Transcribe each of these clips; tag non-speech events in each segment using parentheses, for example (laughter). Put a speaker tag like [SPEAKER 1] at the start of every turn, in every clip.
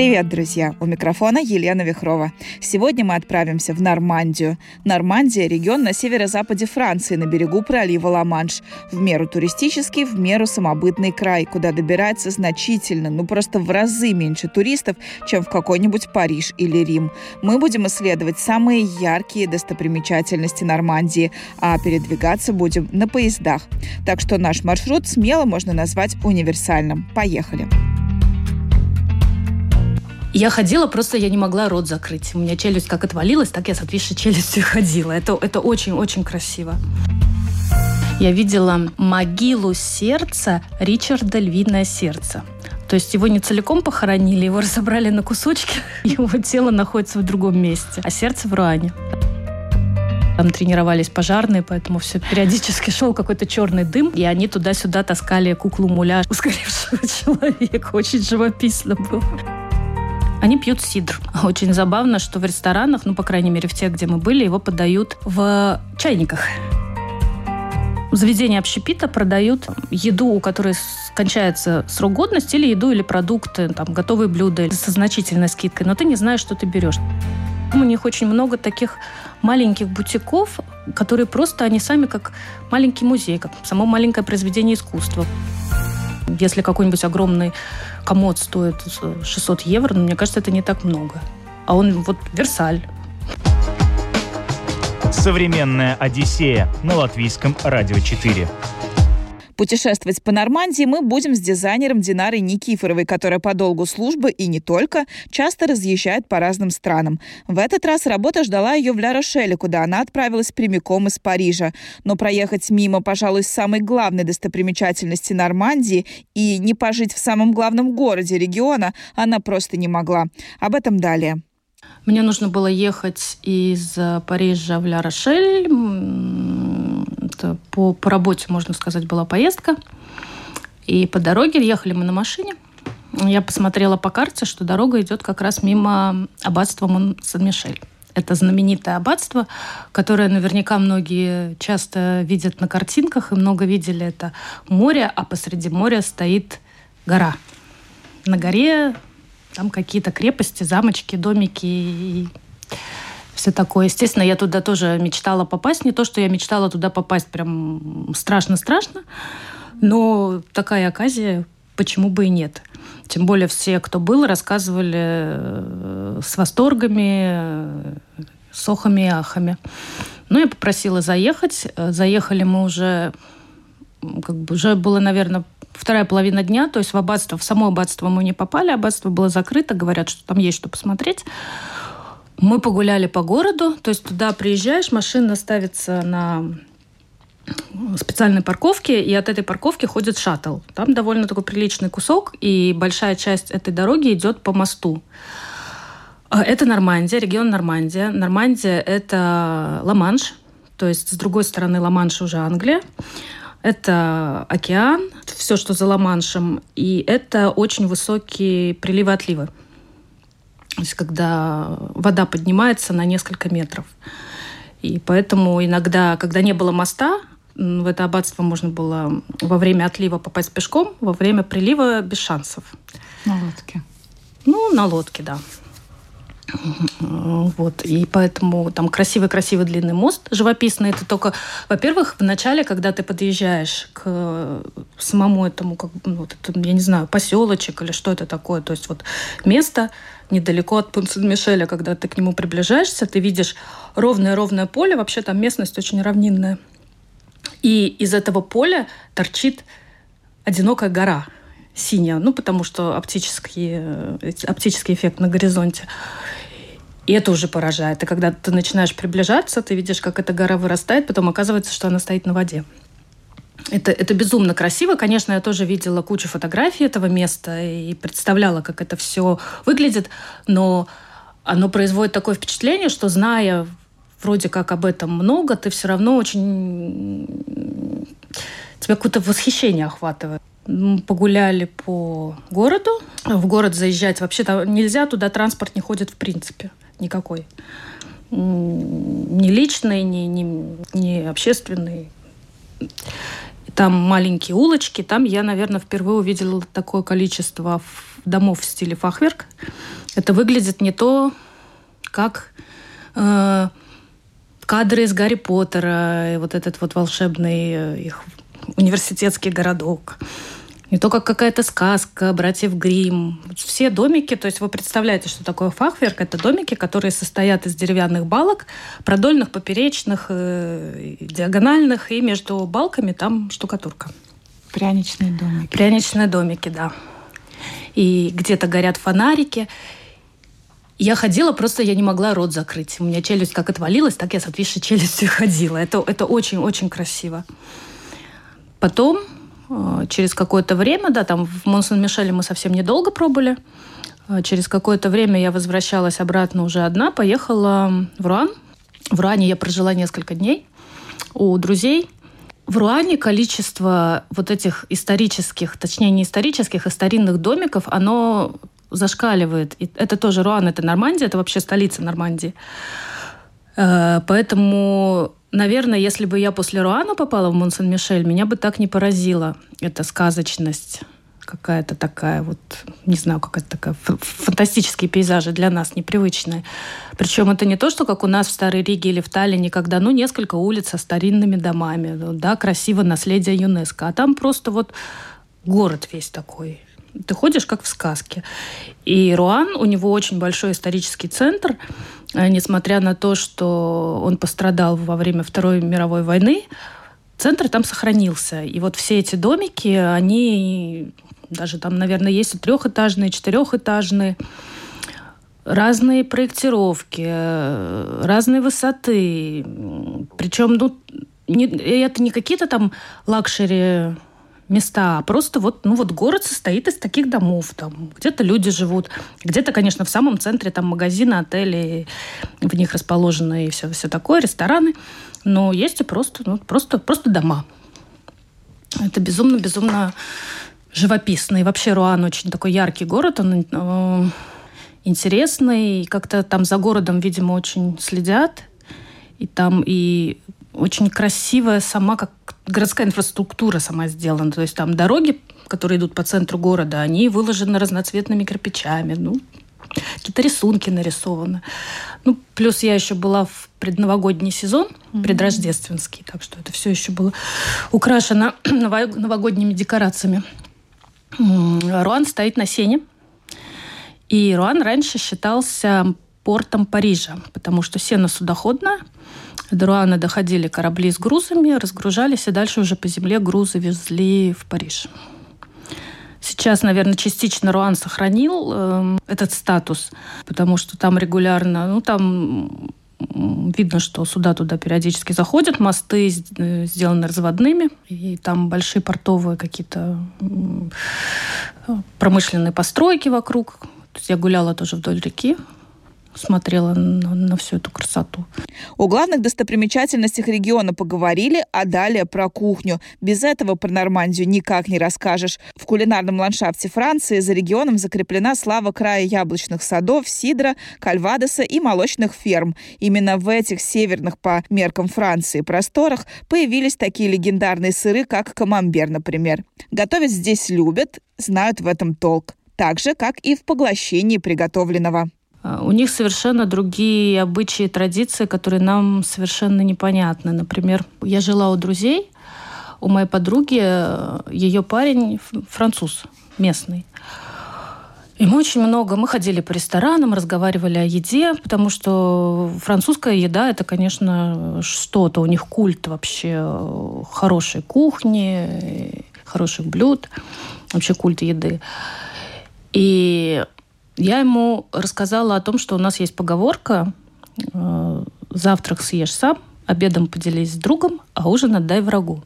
[SPEAKER 1] Привет, друзья! У микрофона Елена Вихрова. Сегодня мы отправимся в Нормандию. Нормандия – регион на северо-западе Франции, на берегу пролива Ла-Манш. В меру туристический, в меру самобытный край, куда добирается значительно, ну просто в разы меньше туристов, чем в какой-нибудь Париж или Рим. Мы будем исследовать самые яркие достопримечательности Нормандии, а передвигаться будем на поездах. Так что наш маршрут смело можно назвать универсальным. Поехали!
[SPEAKER 2] Я ходила, просто я не могла рот закрыть. У меня челюсть как отвалилась, так я с отвисшей челюстью (laughs) ходила. Это, это очень-очень красиво. Я видела могилу сердца Ричарда «Львиное сердце». То есть его не целиком похоронили, его (laughs) разобрали на кусочки, (laughs) его тело находится в другом месте, а сердце в Руане. Там тренировались пожарные, поэтому все периодически шел какой-то черный дым, и они туда-сюда таскали куклу муля ускоревшего человека. Очень живописно было. Они пьют сидр. (laughs) Очень забавно, что в ресторанах, ну, по крайней мере, в тех, где мы были, его подают в чайниках. В заведении общепита продают еду, у которой кончается срок годности, или еду, или продукты, там, готовые блюда со значительной скидкой, но ты не знаешь, что ты берешь. У них очень много таких маленьких бутиков, которые просто, они сами как маленький музей, как само маленькое произведение искусства. Если какой-нибудь огромный комод стоит 600 евро, но мне кажется, это не так много. А он вот Версаль.
[SPEAKER 3] Современная Одиссея на латвийском радио 4.
[SPEAKER 1] Путешествовать по Нормандии мы будем с дизайнером Динарой Никифоровой, которая по долгу службы и не только часто разъезжает по разным странам. В этот раз работа ждала ее в Ля-Рошеле, куда она отправилась прямиком из Парижа. Но проехать мимо, пожалуй, самой главной достопримечательности Нормандии и не пожить в самом главном городе региона она просто не могла. Об этом далее.
[SPEAKER 2] Мне нужно было ехать из Парижа в Ля-Рошель это по, по работе, можно сказать, была поездка. И по дороге ехали мы на машине. Я посмотрела по карте, что дорога идет как раз мимо аббатства Мон-Сан-Мишель. Это знаменитое аббатство, которое наверняка многие часто видят на картинках и много видели. Это море, а посреди моря стоит гора. На горе там какие-то крепости, замочки, домики и все такое. Естественно, я туда тоже мечтала попасть. Не то, что я мечтала туда попасть прям страшно-страшно, но такая оказия, почему бы и нет. Тем более все, кто был, рассказывали э, с восторгами, с охами и ахами. Ну, я попросила заехать. Заехали мы уже, как бы уже было, наверное, вторая половина дня, то есть в аббатство, в само аббатство мы не попали, аббатство было закрыто, говорят, что там есть что посмотреть. Мы погуляли по городу, то есть туда приезжаешь, машина ставится на специальной парковке, и от этой парковки ходит шаттл. Там довольно такой приличный кусок, и большая часть этой дороги идет по мосту. А, это Нормандия, регион Нормандия. Нормандия – это Ла-Манш, то есть с другой стороны Ла-Манша уже Англия. Это океан, все, что за Ла-Маншем, и это очень высокие приливы-отливы. То есть когда вода поднимается на несколько метров. И поэтому иногда, когда не было моста, в это аббатство можно было во время отлива попасть пешком, во время прилива без шансов.
[SPEAKER 1] На лодке.
[SPEAKER 2] Ну, на лодке, да. Вот, и поэтому там красивый-красивый длинный мост живописный. Это только, во-первых, в начале, когда ты подъезжаешь к самому этому, как, ну, вот это, я не знаю, поселочек или что это такое, то есть вот место недалеко от Пунсен-Мишеля, когда ты к нему приближаешься, ты видишь ровное-ровное поле, вообще там местность очень равнинная. И из этого поля торчит одинокая гора синяя, ну, потому что оптический, оптический эффект на горизонте. И это уже поражает. И когда ты начинаешь приближаться, ты видишь, как эта гора вырастает, потом оказывается, что она стоит на воде. Это, это безумно красиво. Конечно, я тоже видела кучу фотографий этого места и представляла, как это все выглядит, но оно производит такое впечатление, что зная вроде как об этом много, ты все равно очень... Тебя какое-то восхищение охватывает. Погуляли по городу. В город заезжать вообще-то нельзя, туда транспорт не ходит в принципе никакой. не личный, не, не, не общественный. Там маленькие улочки. Там я, наверное, впервые увидела такое количество домов в стиле фахверк. Это выглядит не то, как э, кадры из Гарри Поттера, и вот этот вот волшебный э, их университетский городок не то как какая-то сказка, братьев Грим. Все домики, то есть вы представляете, что такое фахверк, это домики, которые состоят из деревянных балок, продольных, поперечных, э, диагональных, и между балками там штукатурка.
[SPEAKER 1] Пряничные домики.
[SPEAKER 2] Пряничные домики, да. И где-то горят фонарики. Я ходила, просто я не могла рот закрыть. У меня челюсть как отвалилась, так я с отвисшей челюстью (laughs) ходила. Это, это очень-очень красиво. Потом Э, через какое-то время, да, там в Монсон-Мишеле мы совсем недолго пробыли. Э, через какое-то время я возвращалась обратно уже одна, поехала в Руан. В Руане я прожила несколько дней у друзей. В Руане количество вот этих исторических, точнее не исторических, а старинных домиков, оно зашкаливает. И это тоже Руан, это Нормандия, это вообще столица Нормандии. Э, поэтому Наверное, если бы я после Руана попала в Монсен-Мишель, меня бы так не поразила эта сказочность какая-то такая вот, не знаю, какая-то такая фантастические пейзажи для нас непривычные. Причем это не то, что как у нас в Старой Риге или в Таллине, когда, ну, несколько улиц со старинными домами, да, красиво наследие ЮНЕСКО, а там просто вот город весь такой. Ты ходишь как в сказке. И Руан, у него очень большой исторический центр, несмотря на то, что он пострадал во время Второй мировой войны, центр там сохранился. И вот все эти домики, они даже там, наверное, есть и трехэтажные, и четырехэтажные, разные проектировки, разные высоты. Причем, ну, не, это не какие-то там luxury места, а просто вот, ну вот город состоит из таких домов. Там где-то люди живут, где-то, конечно, в самом центре там магазины, отели, в них расположены и все, все такое, рестораны. Но есть и просто, ну, просто, просто дома. Это безумно-безумно живописно. И вообще Руан очень такой яркий город, он э, интересный. И как-то там за городом, видимо, очень следят. И там и очень красивая сама, как городская инфраструктура сама сделана. То есть там дороги, которые идут по центру города, они выложены разноцветными кирпичами. Ну, какие-то рисунки нарисованы. Ну, плюс я еще была в предновогодний сезон, mm-hmm. предрождественский, так что это все еще было украшено (clears throat) новогодними декорациями. Руан стоит на сене. И Руан раньше считался портом Парижа, потому что сено судоходное – до Руана доходили корабли с грузами, разгружались, и дальше уже по земле грузы везли в Париж. Сейчас, наверное, частично Руан сохранил э, этот статус, потому что там регулярно, ну, там видно, что суда туда периодически заходят, мосты э, сделаны разводными, и там большие портовые какие-то промышленные постройки вокруг. Я гуляла тоже вдоль реки, смотрела на, на всю эту красоту.
[SPEAKER 1] О главных достопримечательностях региона поговорили, а далее про кухню. Без этого про Нормандию никак не расскажешь. В кулинарном ландшафте Франции за регионом закреплена слава края яблочных садов, сидра, кальвадоса и молочных ферм. Именно в этих северных по меркам Франции просторах появились такие легендарные сыры, как камамбер, например. Готовить здесь любят, знают в этом толк. Так же, как и в поглощении приготовленного.
[SPEAKER 2] А, у них совершенно другие обычаи и традиции, которые нам совершенно непонятны. Например, я жила у друзей, у моей подруги э, ее парень француз местный. И мы очень много, мы ходили по ресторанам, разговаривали о еде, потому что французская еда это, конечно, что-то. У них культ вообще э, хорошей кухни, хороших блюд, вообще культ еды. И я ему рассказала о том, что у нас есть поговорка э, «Завтрак съешь сам, обедом поделись с другом, а ужин отдай врагу».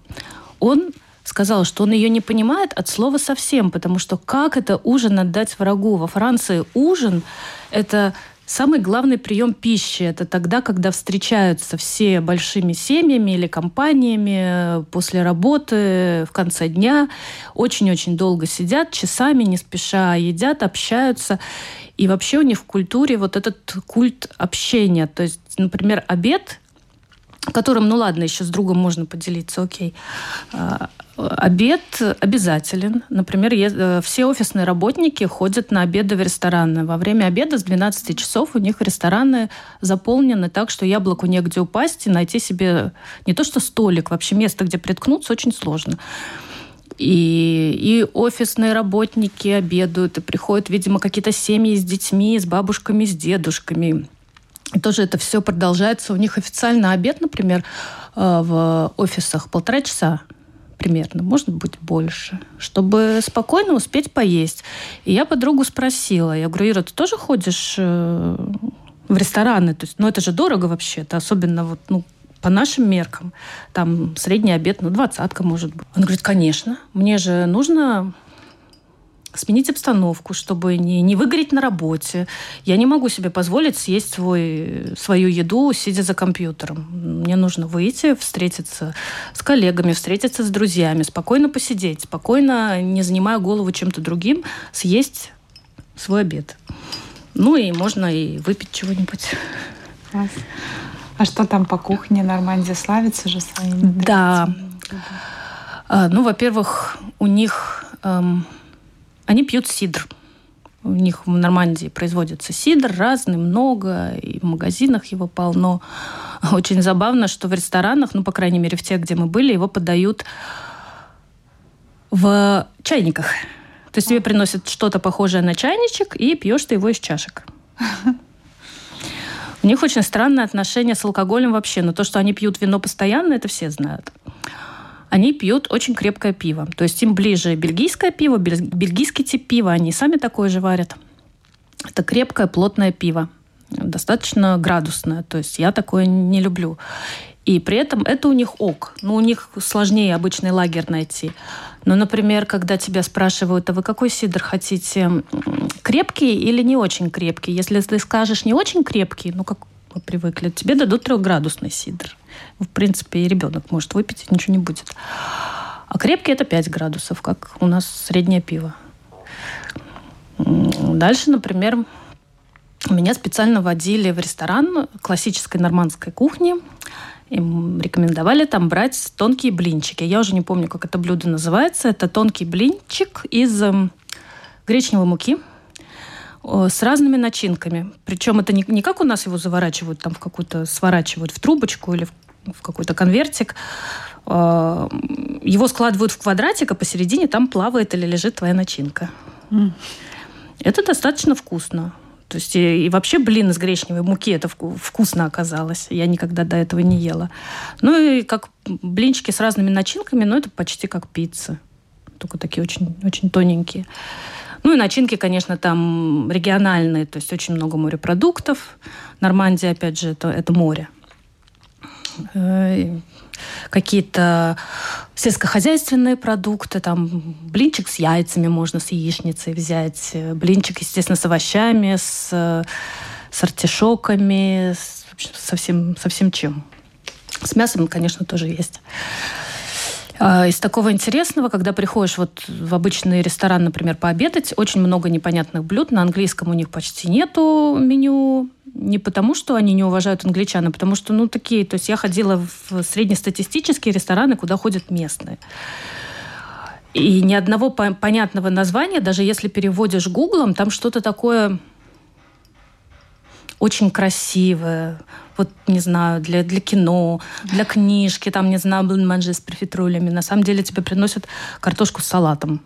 [SPEAKER 2] Он сказал, что он ее не понимает от слова совсем, потому что как это ужин отдать врагу? Во Франции ужин – это Самый главный прием пищи – это тогда, когда встречаются все большими семьями или компаниями после работы в конце дня, очень-очень долго сидят, часами, не спеша едят, общаются. И вообще у них в культуре вот этот культ общения. То есть, например, обед которым, ну ладно, еще с другом можно поделиться, окей. Обед обязателен. Например, э, все офисные работники ходят на обеды в рестораны. Во время обеда с 12 часов у них рестораны заполнены так, что яблоку негде упасть и найти себе не то что столик, вообще место, где приткнуться, очень сложно. И, и офисные работники обедают, и приходят, видимо, какие-то семьи с детьми, с бабушками, с дедушками. И тоже это все продолжается. У них официально обед, например, э, в офисах полтора часа примерно, может быть, больше, чтобы спокойно успеть поесть. И я подругу спросила, я говорю, Ира, ты тоже ходишь э, в рестораны? То есть, ну, это же дорого вообще-то, особенно вот, ну, по нашим меркам. Там средний обед, ну, двадцатка, может быть. Он говорит, конечно, мне же нужно сменить обстановку, чтобы не, не выгореть на работе. Я не могу себе позволить съесть свой, свою еду, сидя за компьютером. Мне нужно выйти, встретиться с коллегами, встретиться с друзьями, спокойно посидеть, спокойно, не занимая голову чем-то другим, съесть свой обед. Ну и можно и выпить чего-нибудь.
[SPEAKER 4] Класс. А что там по кухне? Нормандия славится же своими
[SPEAKER 2] Да. А, ну, во-первых, у них эм, они пьют сидр. У них в Нормандии производится сидр разный, много, и в магазинах его полно. Очень забавно, что в ресторанах, ну, по крайней мере, в тех, где мы были, его подают в чайниках. То есть тебе приносят что-то похожее на чайничек, и пьешь ты его из чашек. (laughs) У них очень странное отношение с алкоголем вообще. Но то, что они пьют вино постоянно, это все знают они пьют очень крепкое пиво. То есть им ближе бельгийское пиво, бельгийский тип пива, они сами такое же варят. Это крепкое, плотное пиво, достаточно градусное. То есть я такое не люблю. И при этом это у них ок. Ну, у них сложнее обычный лагерь найти. Но, например, когда тебя спрашивают, а вы какой сидр хотите? Крепкий или не очень крепкий? Если ты скажешь не очень крепкий, ну, как мы привыкли, тебе дадут трехградусный сидр. В принципе, и ребенок может выпить, ничего не будет. А крепкий это 5 градусов, как у нас среднее пиво. Дальше, например, меня специально водили в ресторан классической нормандской кухни. Им рекомендовали там брать тонкие блинчики. Я уже не помню, как это блюдо называется. Это тонкий блинчик из эм, гречневой муки, с разными начинками. Причем это не, не как у нас его заворачивают, там в какую-то, сворачивают в трубочку или в, в какой-то конвертик. Его складывают в квадратик, а посередине там плавает или лежит твоя начинка. Mm. Это достаточно вкусно. То есть и, и вообще блин из гречневой муки это вкусно оказалось. Я никогда до этого не ела. Ну и как блинчики с разными начинками, но это почти как пицца. Только такие очень, очень тоненькие. Ну и начинки, конечно, там региональные, то есть очень много морепродуктов. Нормандия, опять же, это, это море. Э, какие-то сельскохозяйственные продукты, там блинчик с яйцами можно с яичницей взять, блинчик, естественно, с овощами, с, с артишоками, с, со, всем, со всем чем. С мясом, конечно, тоже есть. А, из такого интересного, когда приходишь вот в обычный ресторан, например, пообедать, очень много непонятных блюд. На английском у них почти нету меню. Не потому, что они не уважают англичан, а потому что, ну, такие... То есть я ходила в среднестатистические рестораны, куда ходят местные. И ни одного понятного названия, даже если переводишь гуглом, там что-то такое очень красивое, вот, не знаю, для, для кино, для книжки, там, не знаю, блинманжи с профитролями. На самом деле тебе приносят картошку с салатом.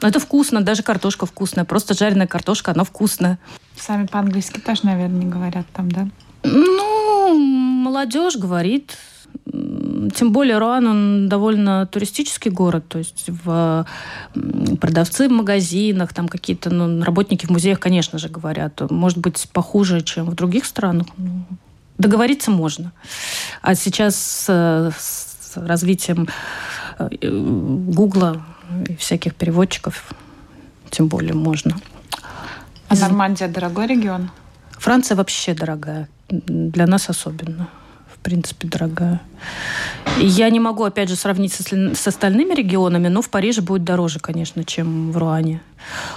[SPEAKER 2] Это вкусно, даже картошка вкусная. Просто жареная картошка, она вкусная.
[SPEAKER 4] Сами по-английски тоже, наверное, не говорят там, да?
[SPEAKER 2] Ну, молодежь говорит тем более Руан, он довольно туристический город, то есть в продавцы в магазинах, там какие-то ну, работники в музеях, конечно же, говорят. Может быть, похуже, чем в других странах. Ну, договориться можно. А сейчас с, с развитием э, Гугла и всяких переводчиков тем более можно.
[SPEAKER 4] А Нормандия дорогой регион?
[SPEAKER 2] Франция вообще дорогая. Для нас особенно принципе, дорогая. Я не могу, опять же, сравнить с, с остальными регионами, но в Париже будет дороже, конечно, чем в Руане.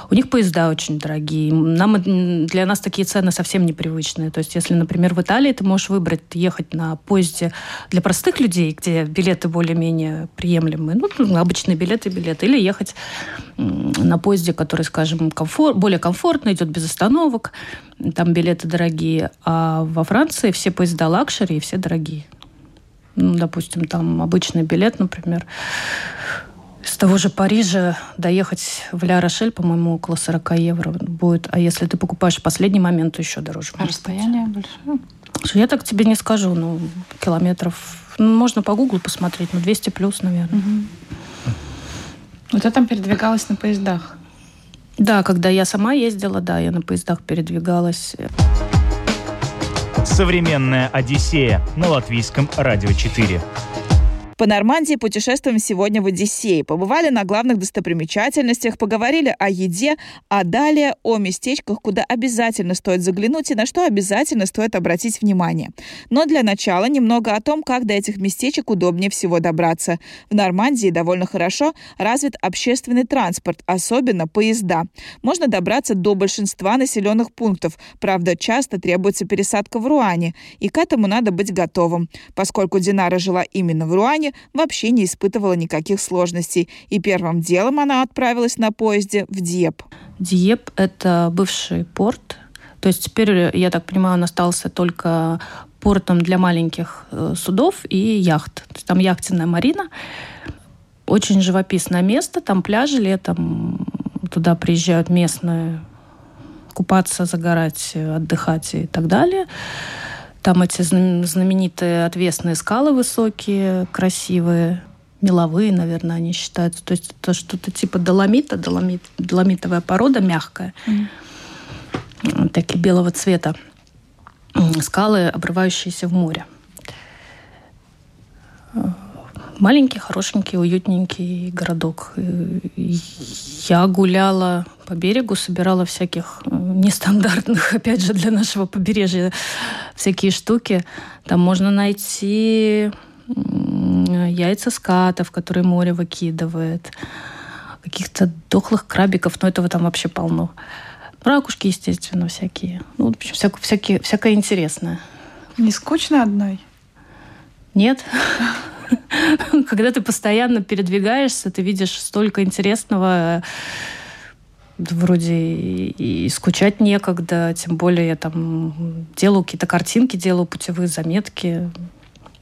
[SPEAKER 2] У них поезда очень дорогие. Нам, для нас такие цены совсем непривычные. То есть, если, например, в Италии ты можешь выбрать ехать на поезде для простых людей, где билеты более-менее приемлемые, ну, обычные билеты, билеты, или ехать на поезде, который, скажем, комфорт, более комфортно, идет без остановок, там билеты дорогие. А во Франции все поезда luxury и все дорогие. Ну, допустим, там обычный билет, например, с того же Парижа доехать в Ля-Рошель, по-моему, около 40 евро будет. А если ты покупаешь в последний момент, то еще дороже.
[SPEAKER 4] А расстояние большое?
[SPEAKER 2] Я так тебе не скажу, ну, километров... Ну, можно по гуглу посмотреть, ну, 200 плюс, наверное. Угу.
[SPEAKER 4] Ну, ты там передвигалась на поездах?
[SPEAKER 2] Да, когда я сама ездила, да, я на поездах передвигалась.
[SPEAKER 3] Современная Одиссея на латвийском радио 4.
[SPEAKER 1] По Нормандии путешествуем сегодня в Одиссее. Побывали на главных достопримечательностях, поговорили о еде, а далее о местечках, куда обязательно стоит заглянуть и на что обязательно стоит обратить внимание. Но для начала немного о том, как до этих местечек удобнее всего добраться. В Нормандии довольно хорошо развит общественный транспорт, особенно поезда. Можно добраться до большинства населенных пунктов, правда, часто требуется пересадка в Руане, и к этому надо быть готовым. Поскольку Динара жила именно в Руане, вообще не испытывала никаких сложностей, и первым делом она отправилась на поезде в Диеп.
[SPEAKER 2] Диеп – это бывший порт, то есть теперь, я так понимаю, он остался только портом для маленьких э, судов и яхт. Там яхтенная марина. Очень живописное место, там пляжи летом, туда приезжают местные купаться, загорать, отдыхать и так далее. Там эти знаменитые отвесные скалы высокие, красивые, меловые, наверное, они считаются. То есть это что-то типа доломита, доломит, доломитовая порода мягкая, mm. такие белого цвета. Скалы, обрывающиеся в море. Маленький, хорошенький, уютненький городок. Я гуляла по берегу, собирала всяких э, нестандартных, (laughs) опять же, для нашего побережья всякие штуки. Там можно найти яйца скатов, которые море выкидывает, каких-то дохлых крабиков, но этого там вообще полно. Ракушки, естественно, всякие. Ну, в общем, всякое, всякие, всякое интересное.
[SPEAKER 4] Не скучно одной?
[SPEAKER 2] Нет. (laughs) Когда ты постоянно передвигаешься, ты видишь столько интересного, вроде и скучать некогда, тем более я там делаю какие-то картинки, делаю путевые заметки.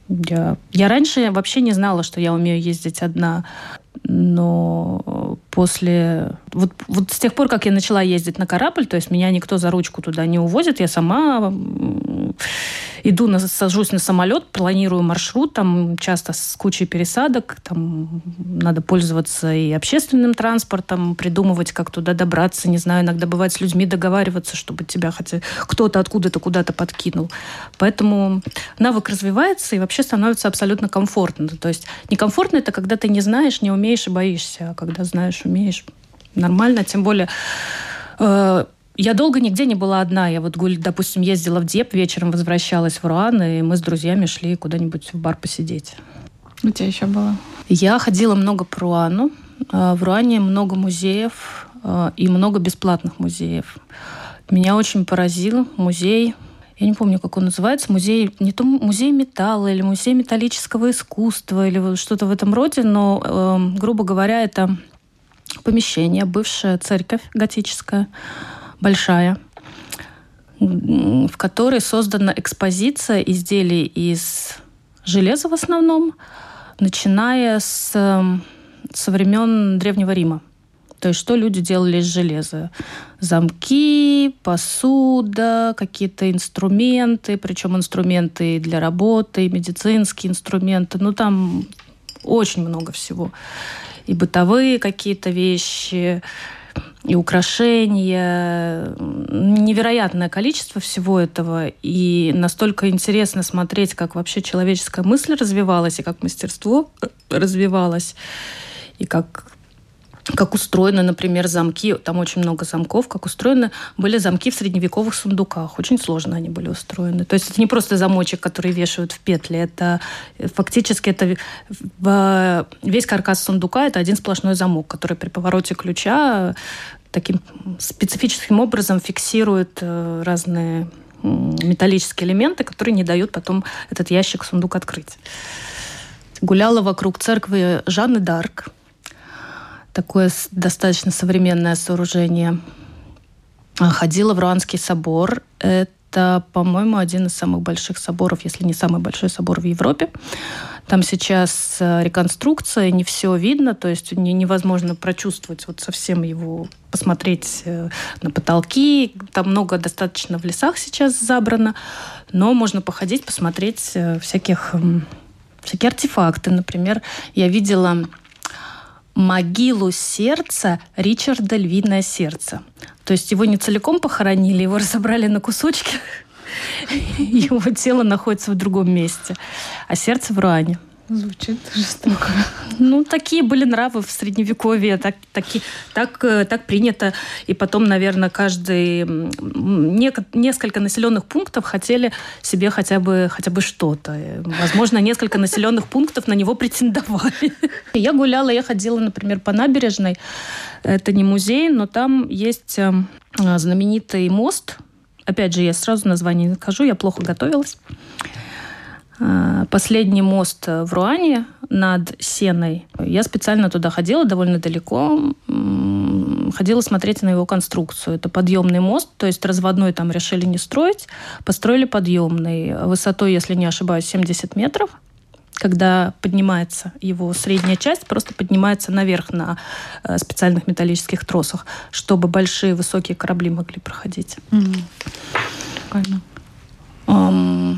[SPEAKER 2] Я, я раньше вообще не знала, что я умею ездить одна, но после... Вот, вот с тех пор, как я начала ездить на корабль, то есть меня никто за ручку туда не увозит, я сама иду, на, сажусь на самолет, планирую маршрут, там часто с кучей пересадок, там надо пользоваться и общественным транспортом, придумывать, как туда добраться, не знаю, иногда бывает с людьми договариваться, чтобы тебя хотя кто-то откуда-то куда-то подкинул. Поэтому навык развивается и вообще становится абсолютно комфортно. То есть некомфортно это когда ты не знаешь, не умеешь и боишься, а когда знаешь, умеешь, нормально, тем более э, я долго нигде не была одна. Я вот, допустим, ездила в Деп, вечером возвращалась в Руан, и мы с друзьями шли куда-нибудь в бар посидеть.
[SPEAKER 4] У тебя еще было?
[SPEAKER 2] Я ходила много по Руану. А, в Руане много музеев а, и много бесплатных музеев. Меня очень поразил музей, я не помню, как он называется, музей, не то музей металла или музей металлического искусства или что-то в этом роде, но, э, грубо говоря, это помещение, бывшая церковь готическая, большая, в которой создана экспозиция изделий из железа в основном, начиная с, эм, со времен Древнего Рима. То есть что люди делали из железа? Замки, посуда, какие-то инструменты, причем инструменты для работы, медицинские инструменты. Ну, там очень много всего. И бытовые какие-то вещи, и украшения, невероятное количество всего этого. И настолько интересно смотреть, как вообще человеческая мысль развивалась, и как мастерство развивалось, и как как устроены, например, замки, там очень много замков, как устроены были замки в средневековых сундуках. Очень сложно они были устроены. То есть это не просто замочек, который вешают в петли, это фактически это весь каркас сундука это один сплошной замок, который при повороте ключа таким специфическим образом фиксирует э, разные металлические элементы, которые не дают потом этот ящик, сундук открыть. Гуляла вокруг церкви Жанны Дарк, такое достаточно современное сооружение. А, ходила в Руанский собор. Это, по-моему, один из самых больших соборов, если не самый большой собор в Европе. Там сейчас э, реконструкция, не все видно, то есть невозможно прочувствовать вот совсем его, посмотреть э, на потолки. Там много достаточно в лесах сейчас забрано, но можно походить, посмотреть э, всяких, всякие артефакты. Например, я видела могилу сердца Ричарда Львиное сердце. То есть его не целиком похоронили, его (laughs) разобрали на кусочки. (laughs) Его тело находится в другом месте, а сердце в Руане.
[SPEAKER 4] Звучит (laughs) жестоко.
[SPEAKER 2] Ну, такие были нравы в Средневековье, так, таки, так, э, так принято. И потом, наверное, каждый... Несколько населенных пунктов хотели себе хотя бы, хотя бы что-то. Возможно, несколько (laughs) населенных пунктов на него претендовали. Я гуляла, я ходила, например, по набережной. Это не музей, но там есть э, знаменитый мост. Опять же, я сразу название не скажу, я плохо готовилась. Э, последний мост в Руане над Сеной. Я специально туда ходила довольно далеко, ходила смотреть на его конструкцию. Это подъемный мост, то есть разводной там решили не строить, построили подъемный. Высотой, если не ошибаюсь, 70 метров когда поднимается его средняя часть, просто поднимается наверх на э, специальных металлических тросах, чтобы большие высокие корабли могли проходить. Mm. Прикольно. Um,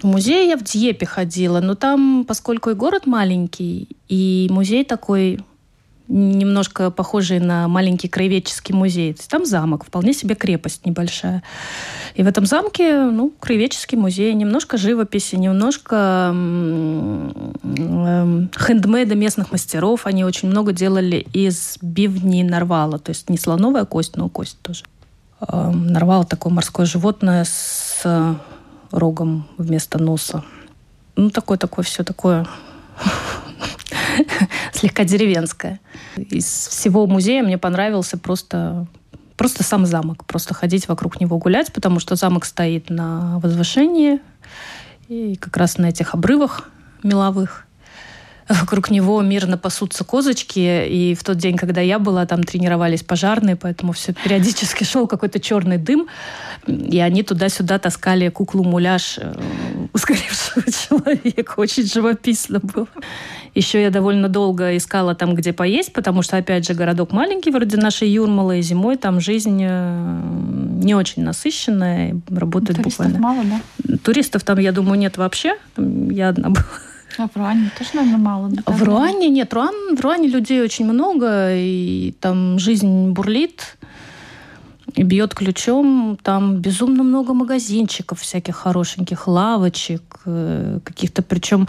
[SPEAKER 2] в музей я в Дьепе ходила, но там, поскольку и город маленький, и музей такой немножко похожий на маленький краеведческий музей. Там замок, вполне себе крепость небольшая. И в этом замке, ну, краеведческий музей, немножко живописи, немножко э, хендмейда местных мастеров. Они очень много делали из бивни нарвала, то есть не слоновая кость, но кость тоже. Э, нарвал такое морское животное с рогом вместо носа. Ну, такое-такое все такое (laughs) слегка деревенское. Из всего музея мне понравился просто просто сам замок, просто ходить вокруг него гулять, потому что замок стоит на возвышении и как раз на этих обрывах меловых. Вокруг него мирно пасутся козочки, и в тот день, когда я была, там тренировались пожарные, поэтому все периодически (laughs) шел какой-то черный дым, и они туда-сюда таскали куклу-муляж э, ускорившего (laughs) человека. Очень живописно было. Еще я довольно долго искала там, где поесть, потому что, опять же, городок маленький, вроде нашей Юрмалы, и зимой там жизнь э, не очень насыщенная, работает
[SPEAKER 4] Туристов
[SPEAKER 2] буквально.
[SPEAKER 4] мало, да?
[SPEAKER 2] Туристов там, я думаю, нет вообще. Я одна (laughs) была.
[SPEAKER 4] А в Руане тоже, наверное, мало. Да,
[SPEAKER 2] в Руане нет. Руан, в Руане людей очень много, и там жизнь бурлит и бьет ключом. Там безумно много магазинчиков всяких хорошеньких, лавочек, э, каких-то причем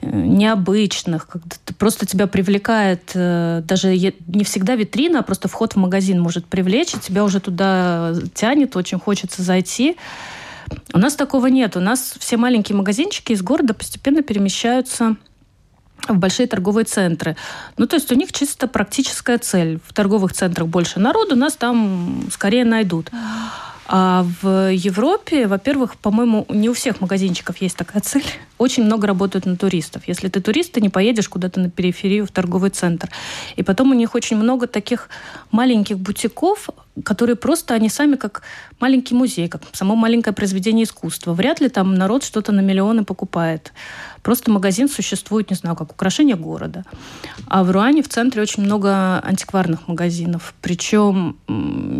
[SPEAKER 2] э, необычных. Когда просто тебя привлекает э, даже не всегда витрина, а просто вход в магазин может привлечь, и тебя уже туда тянет, очень хочется зайти. У нас такого нет. У нас все маленькие магазинчики из города постепенно перемещаются в большие торговые центры. Ну, то есть у них чисто практическая цель. В торговых центрах больше народу, нас там скорее найдут. А в Европе, во-первых, по-моему, не у всех магазинчиков есть такая цель. Очень много работают на туристов. Если ты турист, ты не поедешь куда-то на периферию в торговый центр. И потом у них очень много таких маленьких бутиков, которые просто, они сами как маленький музей, как само маленькое произведение искусства. Вряд ли там народ что-то на миллионы покупает. Просто магазин существует, не знаю, как украшение города. А в Руане в центре очень много антикварных магазинов. Причем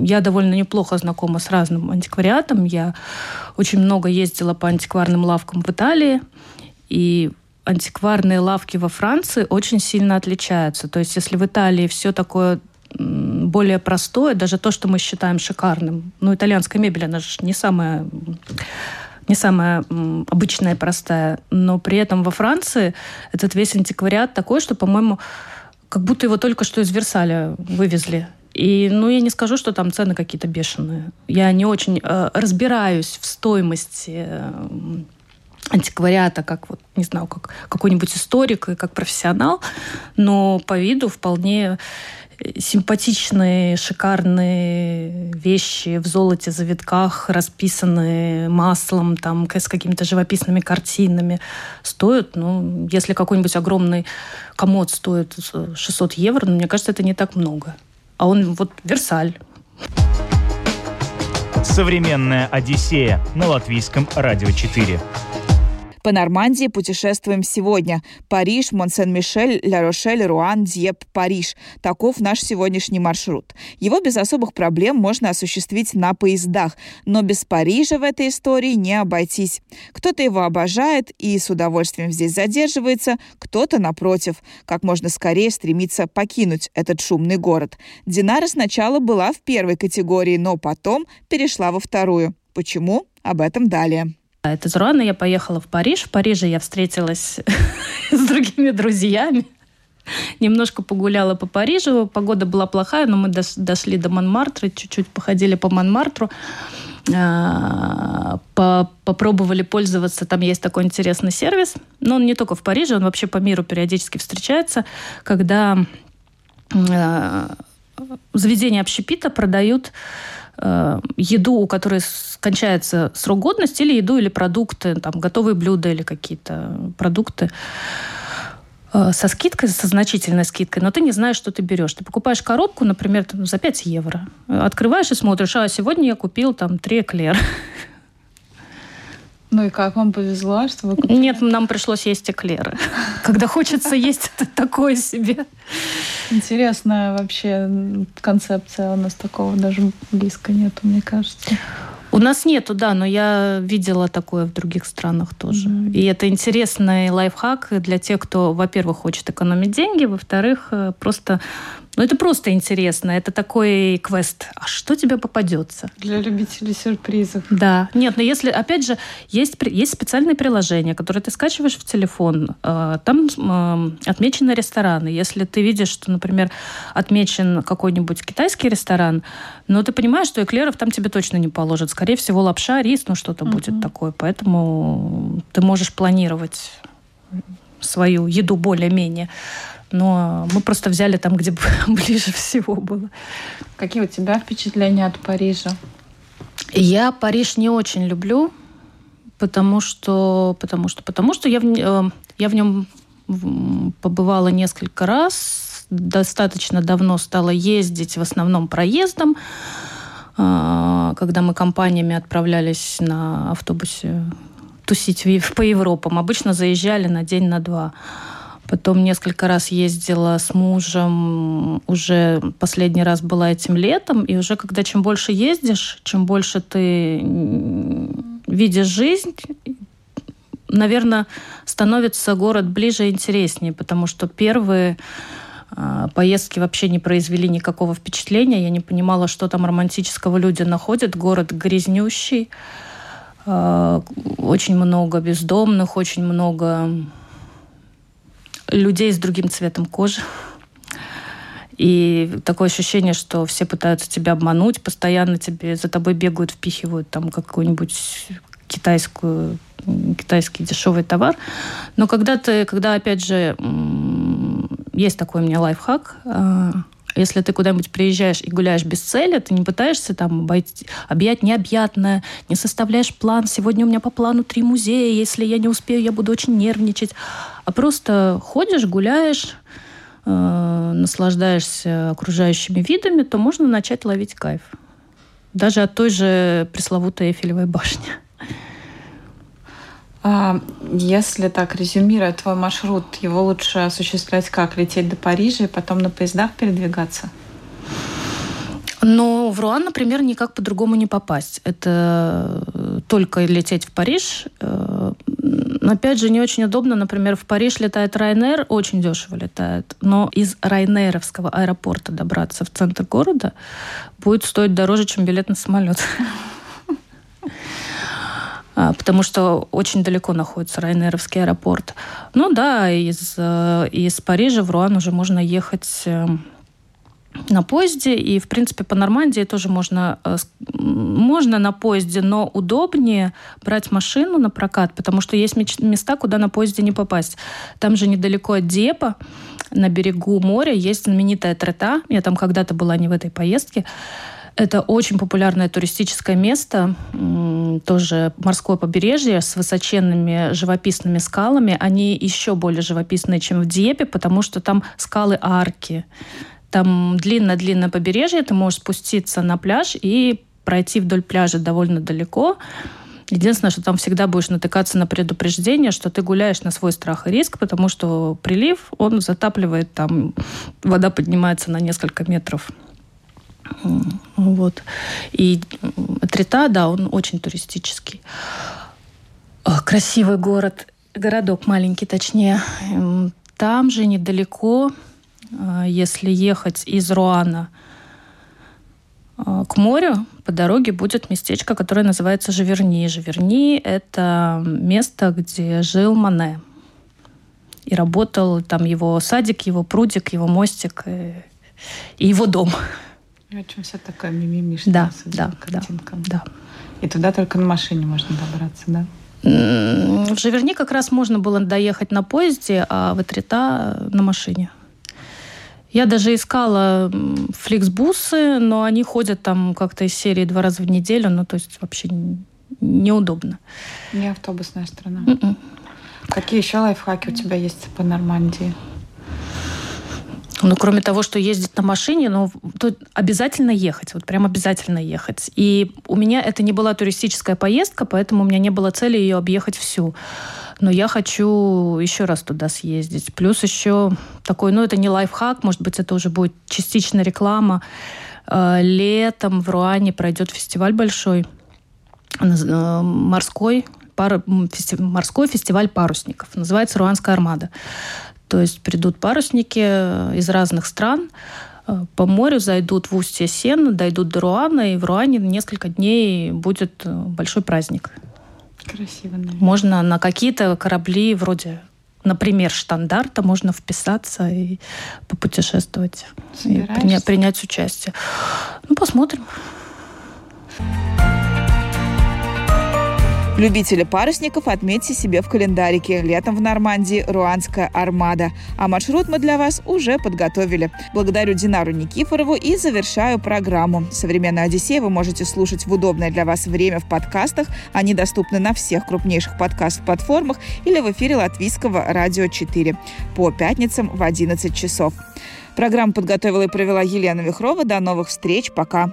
[SPEAKER 2] я довольно неплохо знакома с разным антиквариатом. Я очень много ездила по антикварным лавкам в Италии. И антикварные лавки во Франции очень сильно отличаются. То есть если в Италии все такое более простое, даже то, что мы считаем шикарным. Ну, итальянская мебель, она же не самая не самая обычная, простая. Но при этом во Франции этот весь антиквариат такой, что, по-моему, как будто его только что из Версаля вывезли. И, ну, я не скажу, что там цены какие-то бешеные. Я не очень э, разбираюсь в стоимости э, антиквариата, как вот, не знаю, как какой-нибудь историк и как профессионал, но по виду вполне симпатичные, шикарные вещи в золоте, завитках, расписанные маслом, там, с какими-то живописными картинами, стоят, ну, если какой-нибудь огромный комод стоит 600 евро, ну, мне кажется, это не так много. А он вот Версаль.
[SPEAKER 3] Современная Одиссея на латвийском радио 4.
[SPEAKER 1] По Нормандии путешествуем сегодня. Париж, Монсен-Мишель, Ля-Рошель, Руан, Дьеп, Париж. Таков наш сегодняшний маршрут. Его без особых проблем можно осуществить на поездах, но без Парижа в этой истории не обойтись. Кто-то его обожает и с удовольствием здесь задерживается, кто-то, напротив, как можно скорее стремится покинуть этот шумный город. Динара сначала была в первой категории, но потом перешла во вторую. Почему? Об этом далее.
[SPEAKER 2] Это из Руана я поехала в Париж. В Париже я встретилась (laughs) с другими друзьями. Немножко погуляла по Парижу. Погода была плохая, но мы дошли до Монмартра, чуть-чуть походили по Монмартру. А, попробовали пользоваться. Там есть такой интересный сервис. Но он не только в Париже, он вообще по миру периодически встречается, когда а, заведения общепита продают э, еду, у которой кончается срок годности, или еду, или продукты, там, готовые блюда или какие-то продукты э, со скидкой, со значительной скидкой, но ты не знаешь, что ты берешь. Ты покупаешь коробку, например, там, за 5 евро. Открываешь и смотришь, а сегодня я купил там 3 эклера. (laughs)
[SPEAKER 4] Ну и как вам повезло, что вы купили?
[SPEAKER 2] Нет, нам пришлось есть эклеры. (laughs) Когда хочется есть, это такое себе.
[SPEAKER 4] Интересная вообще концепция. У нас такого даже близко нету, мне кажется.
[SPEAKER 2] У нас нету, да, но я видела такое в других странах тоже. Mm-hmm. И это интересный лайфхак для тех, кто, во-первых, хочет экономить деньги, во-вторых, э, просто ну, это просто интересно. Это такой квест. А что тебе попадется?
[SPEAKER 4] Для любителей сюрпризов.
[SPEAKER 2] Да. Нет, но если, опять же, есть, есть специальные приложения, которые ты скачиваешь в телефон. Э, там э, отмечены рестораны. Если ты видишь, что, например, отмечен какой-нибудь китайский ресторан, но ты понимаешь, что эклеров там тебе точно не положат. Скорее всего, лапша, рис, ну что-то uh-huh. будет такое. Поэтому ты можешь планировать свою еду более-менее но мы просто взяли там, где (laughs) ближе всего было.
[SPEAKER 4] Какие у тебя впечатления от Парижа?
[SPEAKER 2] Я Париж не очень люблю, потому что, потому что, потому что я в, э, я в нем побывала несколько раз, достаточно давно стала ездить в основном проездом, э, когда мы компаниями отправлялись на автобусе тусить по Европам. Обычно заезжали на день, на два. Потом несколько раз ездила с мужем, уже последний раз была этим летом, и уже когда чем больше ездишь, чем больше ты видишь жизнь, наверное, становится город ближе и интереснее, потому что первые а, поездки вообще не произвели никакого впечатления. Я не понимала, что там романтического люди находят. Город грязнющий, а, очень много бездомных, очень много людей с другим цветом кожи. И такое ощущение, что все пытаются тебя обмануть, постоянно тебе за тобой бегают, впихивают там какую-нибудь китайскую, китайский дешевый товар. Но когда ты, когда опять же есть такой у меня лайфхак, а, если ты куда-нибудь приезжаешь и гуляешь без цели, ты не пытаешься там обойти, объять необъятное, не составляешь план. Сегодня у меня по плану три музея, если я не успею, я буду очень нервничать а просто ходишь, гуляешь, э, наслаждаешься окружающими видами, то можно начать ловить кайф. Даже от той же пресловутой Эйфелевой башни.
[SPEAKER 4] А если так резюмировать твой маршрут, его лучше осуществлять как? Лететь до Парижа и потом на поездах передвигаться?
[SPEAKER 2] Но в Руан, например, никак по-другому не попасть. Это только лететь в Париж. Э, опять же, не очень удобно. Например, в Париж летает Ryanair, очень дешево летает. Но из Райнеровского аэропорта добраться в центр города будет стоить дороже, чем билет на самолет. (laughs) а, потому что очень далеко находится Райнеровский аэропорт. Ну да, из, э, из Парижа в Руан уже можно ехать эм, на поезде, и, в принципе, по Нормандии тоже можно, э, можно на поезде, но удобнее брать машину на прокат, потому что есть места, куда на поезде не попасть. Там же недалеко от Депа, на берегу моря, есть знаменитая Трета. Я там когда-то была не в этой поездке. Это очень популярное туристическое место, тоже морское побережье с высоченными живописными скалами. Они еще более живописные, чем в Диепе, потому что там скалы арки. Там длинное-длинное побережье, ты можешь спуститься на пляж и пройти вдоль пляжа довольно далеко. Единственное, что там всегда будешь натыкаться на предупреждение, что ты гуляешь на свой страх и риск, потому что прилив, он затапливает, там вода поднимается на несколько метров. Вот. И Трита, да, он очень туристический. Красивый город, городок маленький, точнее. Там же недалеко а, если ехать из Руана а, к морю, по дороге будет местечко, которое называется Живерни. Живерни – это место, где жил Мане. И работал там его садик, его прудик, его мостик и, и его дом.
[SPEAKER 4] И очень все такое мимимишное.
[SPEAKER 2] Да, да, да, да.
[SPEAKER 4] И туда только на машине можно добраться, да?
[SPEAKER 2] В Живерни как раз можно было доехать на поезде, а в Этрита на машине. Я даже искала фликсбусы, но они ходят там как-то из серии два раза в неделю, ну то есть вообще неудобно.
[SPEAKER 4] Не автобусная страна. Mm-mm. М-м. Какие еще лайфхаки у тебя есть по Нормандии?
[SPEAKER 2] Ну, кроме того, что ездить на машине, ну, тут обязательно ехать, вот прям обязательно ехать. И у меня это не была туристическая поездка, поэтому у меня не было цели ее объехать всю но я хочу еще раз туда съездить. Плюс еще такой, ну это не лайфхак, может быть, это уже будет частично реклама. Э, летом в Руане пройдет фестиваль большой, э, морской, пар, фестив, морской фестиваль парусников. Называется «Руанская армада». То есть придут парусники э, из разных стран, по морю зайдут в устье Сена, дойдут до Руана, и в Руане несколько дней будет большой праздник.
[SPEAKER 4] Красиво, наверное.
[SPEAKER 2] Можно на какие-то корабли вроде например, штандарта можно вписаться и попутешествовать, и принять, принять участие. Ну, посмотрим.
[SPEAKER 1] Любители парусников отметьте себе в календарике. Летом в Нормандии руанская армада. А маршрут мы для вас уже подготовили. Благодарю Динару Никифорову и завершаю программу. «Современную Одиссею» вы можете слушать в удобное для вас время в подкастах. Они доступны на всех крупнейших подкаст-платформах или в эфире Латвийского радио 4 по пятницам в 11 часов. Программу подготовила и провела Елена Вихрова. До новых встреч. Пока.